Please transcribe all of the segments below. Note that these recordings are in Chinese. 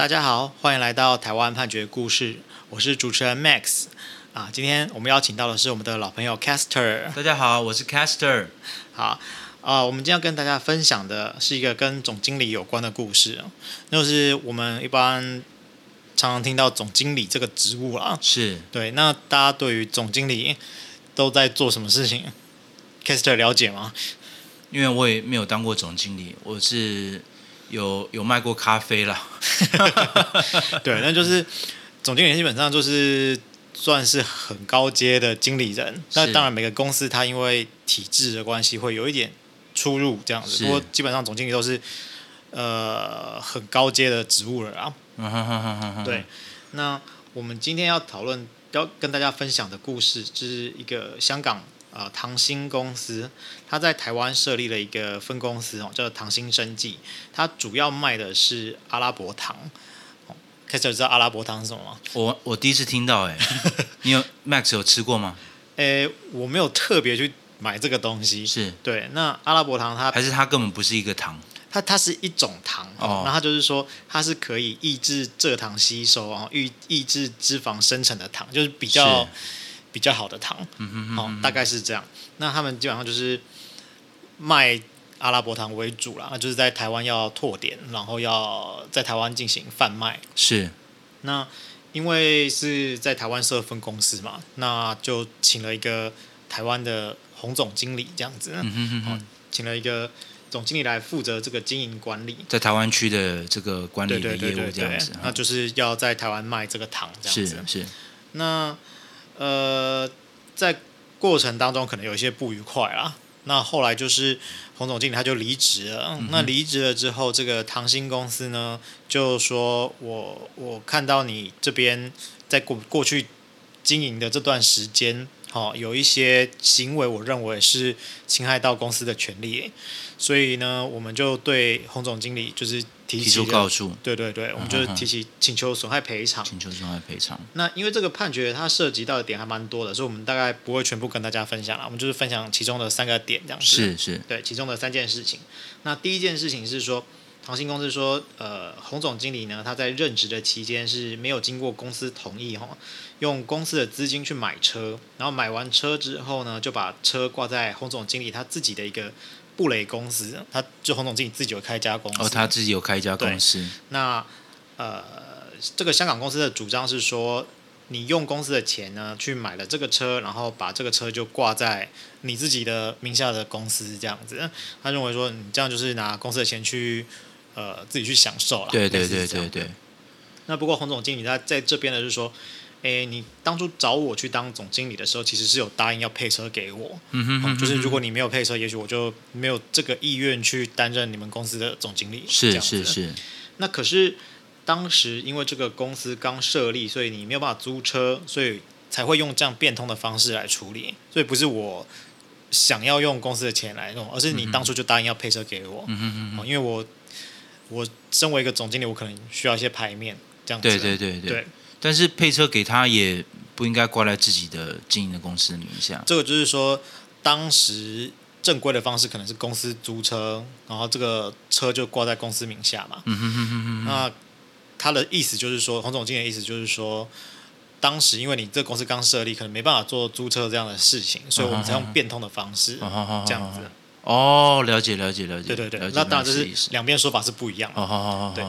大家好，欢迎来到台湾判决故事，我是主持人 Max 啊。今天我们邀请到的是我们的老朋友 Caster。大家好，我是 Caster。好啊，我们今天要跟大家分享的是一个跟总经理有关的故事，那就是我们一般常常听到总经理这个职务啊。是对，那大家对于总经理都在做什么事情？Caster 了解吗？因为我也没有当过总经理，我是。有有卖过咖啡啦，对，那就是总经理基本上就是算是很高阶的经理人。那当然每个公司它因为体制的关系会有一点出入这样子，不过基本上总经理都是呃很高阶的职务了啊。对，那我们今天要讨论要跟大家分享的故事，就是一个香港。呃，唐新公司，它在台湾设立了一个分公司哦，叫做唐新生技。它主要卖的是阿拉伯糖。开始知道阿拉伯糖是什么吗？我我第一次听到，哎，你有 Max 有吃过吗？哎，我没有特别去买这个东西。是对，那阿拉伯糖它还是它根本不是一个糖，它它是一种糖哦。那它就是说，它是可以抑制蔗糖吸收，然后抑抑制脂肪生成的糖，就是比较。比较好的糖，好、嗯嗯哦，大概是这样。那他们基本上就是卖阿拉伯糖为主啦，那就是在台湾要拓点，然后要在台湾进行贩卖。是。那因为是在台湾设分公司嘛，那就请了一个台湾的洪总经理这样子，嗯哼哼哼哦、请了一个总经理来负责这个经营管理，在台湾区的这个管理的业务这样子。对对对对对，那就是要在台湾卖这个糖这样子。是是。那呃，在过程当中可能有一些不愉快啦。那后来就是洪总经理他就离职了。嗯、那离职了之后，这个唐鑫公司呢就说我我看到你这边在过过去经营的这段时间，好、哦、有一些行为，我认为是侵害到公司的权利，所以呢，我们就对洪总经理就是。提，提出告诉，对对对，我们就是提起请求损害赔偿。请求损害赔偿。那因为这个判决它涉及到的点还蛮多的，所以我们大概不会全部跟大家分享了，我们就是分享其中的三个点这样子。是是，对，其中的三件事情。那第一件事情是说，唐新公司说，呃，洪总经理呢，他在任职的期间是没有经过公司同意哈，用公司的资金去买车，然后买完车之后呢，就把车挂在洪总经理他自己的一个。布雷公司，他就洪总经理自己有开一家公司。哦，他自己有开一家公司。那呃，这个香港公司的主张是说，你用公司的钱呢去买了这个车，然后把这个车就挂在你自己的名下的公司这样子。他认为说，你这样就是拿公司的钱去呃自己去享受了。对对对对对。那不过洪总经理他在这边呢，就是说。哎，你当初找我去当总经理的时候，其实是有答应要配车给我。嗯哼，就是如果你没有配车，也许我就没有这个意愿去担任你们公司的总经理。是是是。那可是当时因为这个公司刚设立，所以你没有办法租车，所以才会用这样变通的方式来处理。所以不是我想要用公司的钱来弄，而是你当初就答应要配车给我。嗯哼哼哼。因为我我身为一个总经理，我可能需要一些牌面这样子。对对对对。对但是配车给他也不应该挂在自己的经营的公司名下。这个就是说，当时正规的方式可能是公司租车，然后这个车就挂在公司名下嘛。嗯哼哼哼哼。那他的意思就是说，洪总经理的意思就是说，当时因为你这个公司刚设立，可能没办法做租车这样的事情，所以我们才用变通的方式这样子。哦，了解了解了解。对对对，那当然就是两边说法是不一样的。哦对。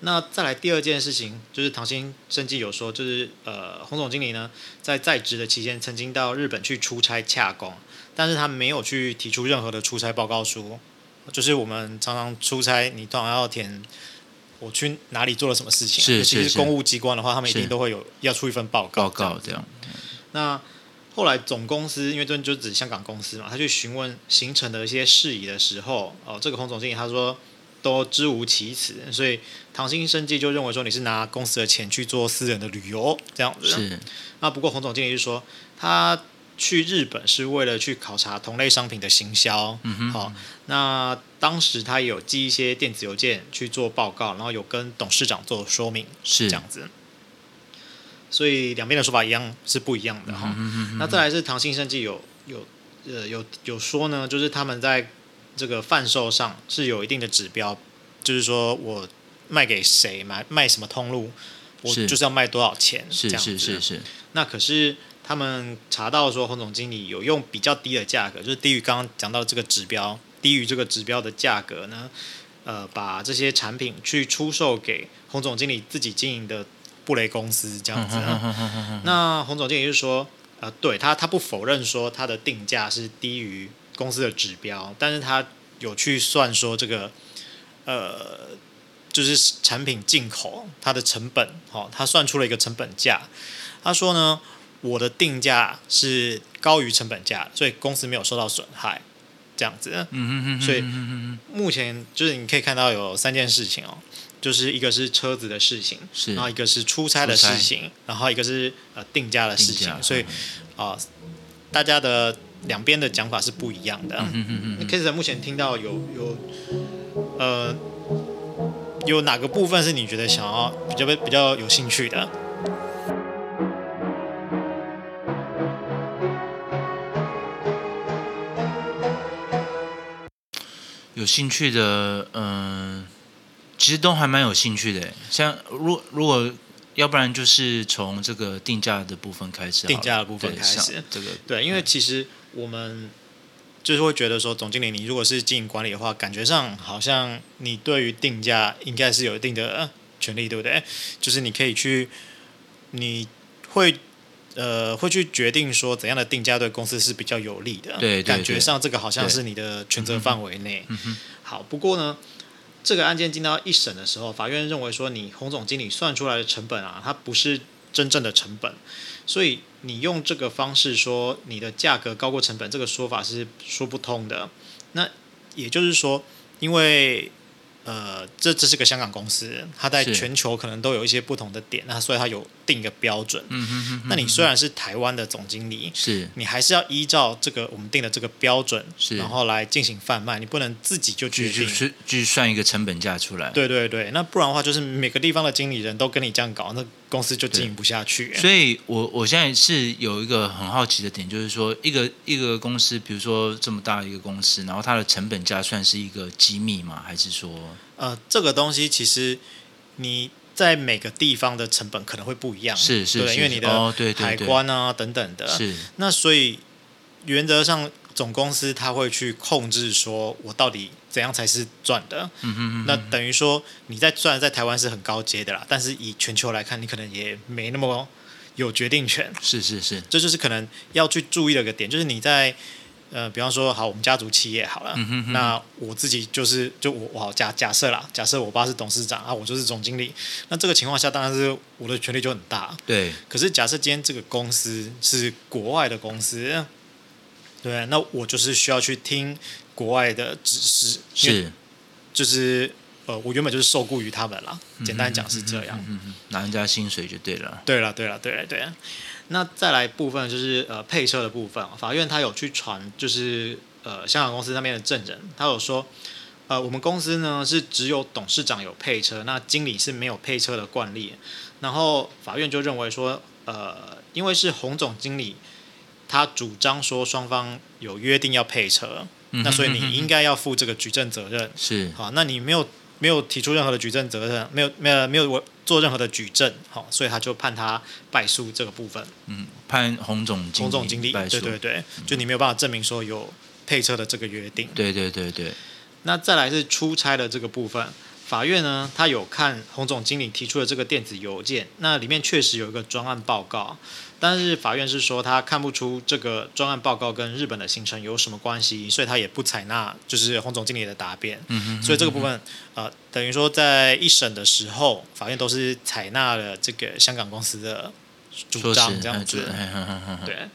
那再来第二件事情，就是唐新生技有说，就是呃，洪总经理呢，在在职的期间，曾经到日本去出差洽公，但是他没有去提出任何的出差报告书。就是我们常常出差，你通常要填我去哪里做了什么事情，是是是，其实公务机关的话，他们一定都会有要出一份报告。报告这样。那后来总公司，因为这就指香港公司嘛，他去询问行程的一些事宜的时候，哦，这个洪总经理他说。都知无其词，所以唐新生计就认为说，你是拿公司的钱去做私人的旅游这样子。是。那不过洪总经理就说，他去日本是为了去考察同类商品的行销。嗯哼。好，那当时他有寄一些电子邮件去做报告，然后有跟董事长做说明，是这样子。所以两边的说法一样是不一样的哈。嗯。那再来是唐新生计有有呃有有说呢，就是他们在。这个贩售上是有一定的指标，就是说我卖给谁，买卖什么通路，我就是要卖多少钱，是这样子。是是是是。那可是他们查到说，洪总经理有用比较低的价格，就是低于刚刚讲到这个指标，低于这个指标的价格呢，呃，把这些产品去出售给洪总经理自己经营的布雷公司，这样子。那洪总经理就说，呃，对他，他不否认说他的定价是低于公司的指标，但是他有去算说这个，呃，就是产品进口它的成本，哦，他算出了一个成本价。他说呢，我的定价是高于成本价，所以公司没有受到损害，这样子。嗯嗯嗯。所以目前就是你可以看到有三件事情哦，就是一个是车子的事情，是，然后一个是出差的事情，然后一个是呃定价的事情。所以啊、呃，大家的两边的讲法是不一样的。嗯嗯嗯嗯。Kester 目前听到有有呃有哪个部分是你觉得想要比较比较有兴趣的？有兴趣的，嗯、呃，其实都还蛮有兴趣的。像如如果要不然就是从这个定价的部分开始，定价的部分开始，这个对，因为其实我们就是会觉得说，总经理，你如果是经营管理的话，感觉上好像你对于定价应该是有一定的权利，对不对？就是你可以去，你会。呃，会去决定说怎样的定价对公司是比较有利的。对，对，对，感觉上这个好像是你的权责范围内。嗯、好，不过呢，这个案件进到一审的时候，法院认为说你洪总经理算出来的成本啊，它不是真正的成本，所以你用这个方式说你的价格高过成本，这个说法是说不通的。那也就是说，因为。呃，这这是个香港公司，它在全球可能都有一些不同的点，那所以它有定一个标准。嗯哼哼。那你虽然是台湾的总经理，是，你还是要依照这个我们定的这个标准，是，然后来进行贩卖，你不能自己就决定，去去算一个成本价出来。对对对，那不然的话，就是每个地方的经理人都跟你这样搞，那公司就经营不下去。所以我我现在是有一个很好奇的点，就是说，一个一个公司，比如说这么大的一个公司，然后它的成本价算是一个机密吗？还是说？呃，这个东西其实你在每个地方的成本可能会不一样，是是，对，因为你的海关啊等等的，是。那所以原则上总公司他会去控制，说我到底怎样才是赚的。嗯嗯，那等于说你在赚在台湾是很高阶的啦，但是以全球来看，你可能也没那么有决定权。是是是，这就是可能要去注意的一个点，就是你在。呃，比方说，好，我们家族企业好了，嗯、哼哼，那我自己就是，就我，我好假假设啦，假设我爸是董事长啊，我就是总经理，那这个情况下，当然是我的权力就很大。对。可是假设今天这个公司是国外的公司，对，那我就是需要去听国外的指示，是，就是呃，我原本就是受雇于他们啦，简单讲是这样，拿人家薪水就对了。对了，对了，对了，对了。那再来部分就是呃配车的部分，法院他有去传，就是呃香港公司那边的证人，他有说，呃我们公司呢是只有董事长有配车，那经理是没有配车的惯例，然后法院就认为说，呃因为是洪总经理，他主张说双方有约定要配车，那所以你应该要负这个举证责任，是。好，那你没有。没有提出任何的举证责任，没有没有没有我做任何的举证，好，所以他就判他败诉这个部分。嗯，判洪总洪总经理败诉，对对对，就你没有办法证明说有配车的这个约定。对对对对。那再来是出差的这个部分，法院呢，他有看洪总经理提出的这个电子邮件，那里面确实有一个专案报告。但是法院是说他看不出这个专案报告跟日本的行程有什么关系，所以他也不采纳就是洪总经理的答辩。嗯哼，所以这个部分呃，等于说在一审的时候，法院都是采纳了这个香港公司的主张这样子。对，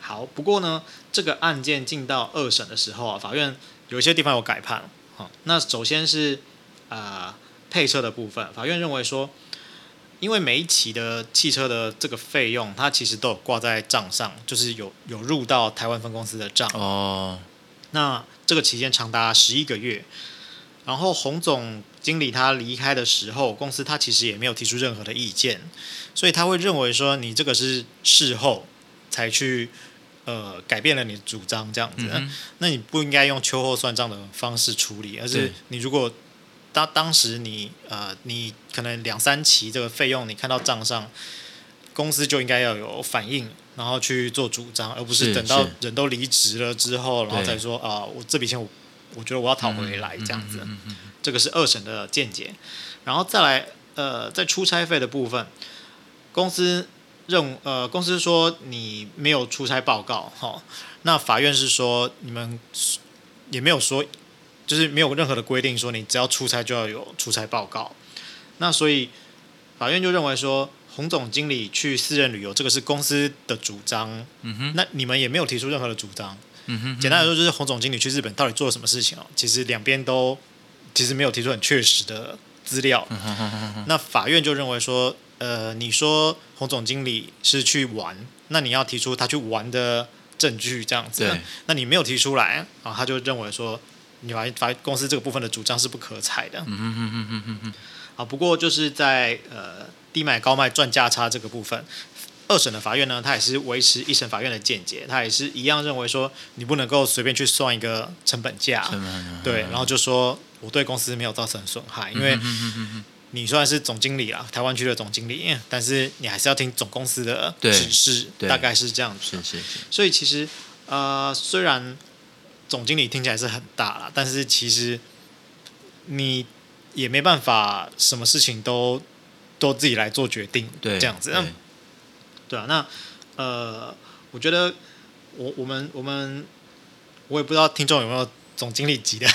好，不过呢，这个案件进到二审的时候啊，法院有一些地方有改判。好，那首先是啊、呃、配车的部分，法院认为说。因为每一期的汽车的这个费用，它其实都有挂在账上，就是有有入到台湾分公司的账。哦。那这个期间长达十一个月，然后洪总经理他离开的时候，公司他其实也没有提出任何的意见，所以他会认为说你这个是事后才去呃改变了你的主张这样子，嗯、那你不应该用秋后算账的方式处理，而是你如果当当时你呃，你可能两三期这个费用，你看到账上，公司就应该要有反应，然后去做主张，而不是等到人都离职了之后，然后再说啊、呃，我这笔钱我我觉得我要讨回来这样子。这个是二审的见解，然后再来呃，在出差费的部分，公司认呃公司说你没有出差报告，哈、哦，那法院是说你们也没有说。就是没有任何的规定说你只要出差就要有出差报告，那所以法院就认为说洪总经理去私人旅游这个是公司的主张，嗯哼，那你们也没有提出任何的主张，嗯哼，简单来说就是洪总经理去日本到底做了什么事情哦？其实两边都其实没有提出很确实的资料，嗯哼哼哼哼，那法院就认为说，呃，你说洪总经理是去玩，那你要提出他去玩的证据这样子，对，那你没有提出来啊，他就认为说。你法法公司这个部分的主张是不可采的。嗯哼哼哼哼哼哼。好，不过就是在呃低买高卖赚价差这个部分，二审的法院呢，他也是维持一审法院的见解，他也是一样认为说你不能够随便去算一个成本价，对，然后就说我对公司没有造成损害，因为你虽然是总经理啊，台湾区的总经理，但是你还是要听总公司的指示，大概是这样子。是是是。所以其实呃虽然。总经理听起来是很大了，但是其实你也没办法，什么事情都都自己来做决定，对，这样子，那，对啊，那呃，我觉得我我们我们我也不知道听众有没有总经理级的，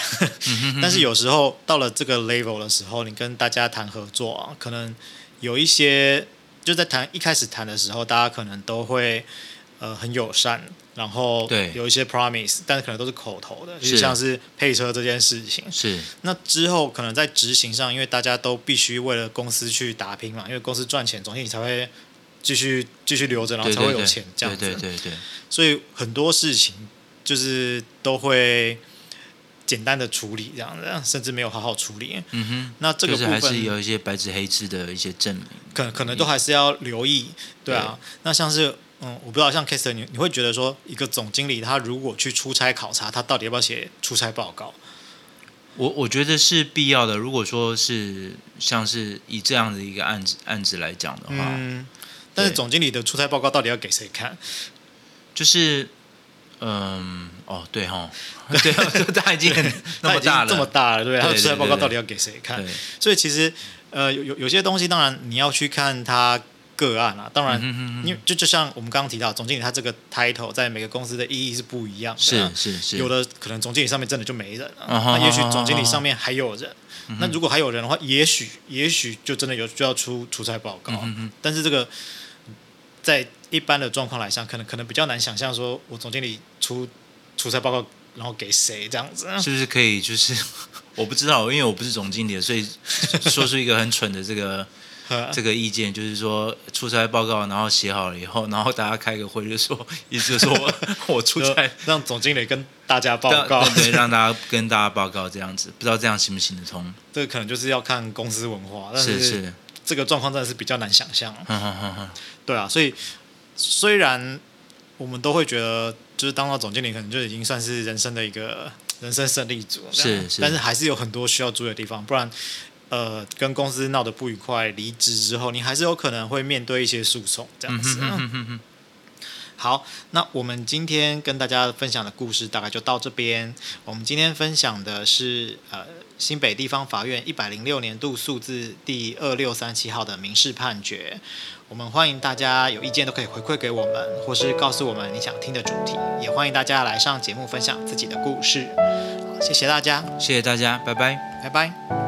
但是有时候到了这个 level 的时候，你跟大家谈合作啊，可能有一些就在谈一开始谈的时候，大家可能都会呃很友善。然后有一些 promise，但是可能都是口头的，就像是配车这件事情。是。那之后可能在执行上，因为大家都必须为了公司去打拼嘛，因为公司赚钱，总经理才会继续继续留着，然后才会有钱这样子。对对对。所以很多事情就是都会简单的处理这样子，甚至没有好好处理。嗯哼。那这个部分还是有一些白纸黑字的一些证明，可可能都还是要留意。对啊。对那像是。嗯，我不知道像 Kester 你你会觉得说，一个总经理他如果去出差考察，他到底要不要写出差报告？我我觉得是必要的。如果说是像是以这样的一个案子案子来讲的话，嗯，但是总经理的出差报告到底要给谁看？就是，嗯，哦，对哈，对，他已经那么大了，这么大了，对，他的出差报告到底要给谁看？所以其实，呃，有有有些东西，当然你要去看他。个案啊，当然，因为就就像我们刚刚提到，总经理他这个 title 在每个公司的意义是不一样的。是是是，有的可能总经理上面真的就没人了，那也许总经理上面还有人。那如果还有人的话，也许也许就真的有需要出出差报告。但是这个在一般的状况来讲，可能可能比较难想象，说我总经理出出差报告，然后给谁这样子？是不是可以？就是 我不知道，因为我不是总经理，所以说出一个很蠢的这个。这个意见就是说，出差报告，然后写好了以后，然后大家开个会，就说，意思就是说 我出差，让总经理跟大家报告，对，让大家跟大家报告这样子，不知道这样行不行得通？这个可能就是要看公司文化，但是，是这个状况真的是比较难想象。对啊，所以虽然我们都会觉得，就是当到总经理，可能就已经算是人生的一个人生胜利组，是，是，但是还是有很多需要注意的地方，不然。呃，跟公司闹得不愉快，离职之后，你还是有可能会面对一些诉讼这样子。嗯哼哼哼。好，那我们今天跟大家分享的故事大概就到这边。我们今天分享的是呃新北地方法院一百零六年度数字第二六三七号的民事判决。我们欢迎大家有意见都可以回馈给我们，或是告诉我们你想听的主题，也欢迎大家来上节目分享自己的故事。好，谢谢大家，谢谢大家，拜拜，拜拜。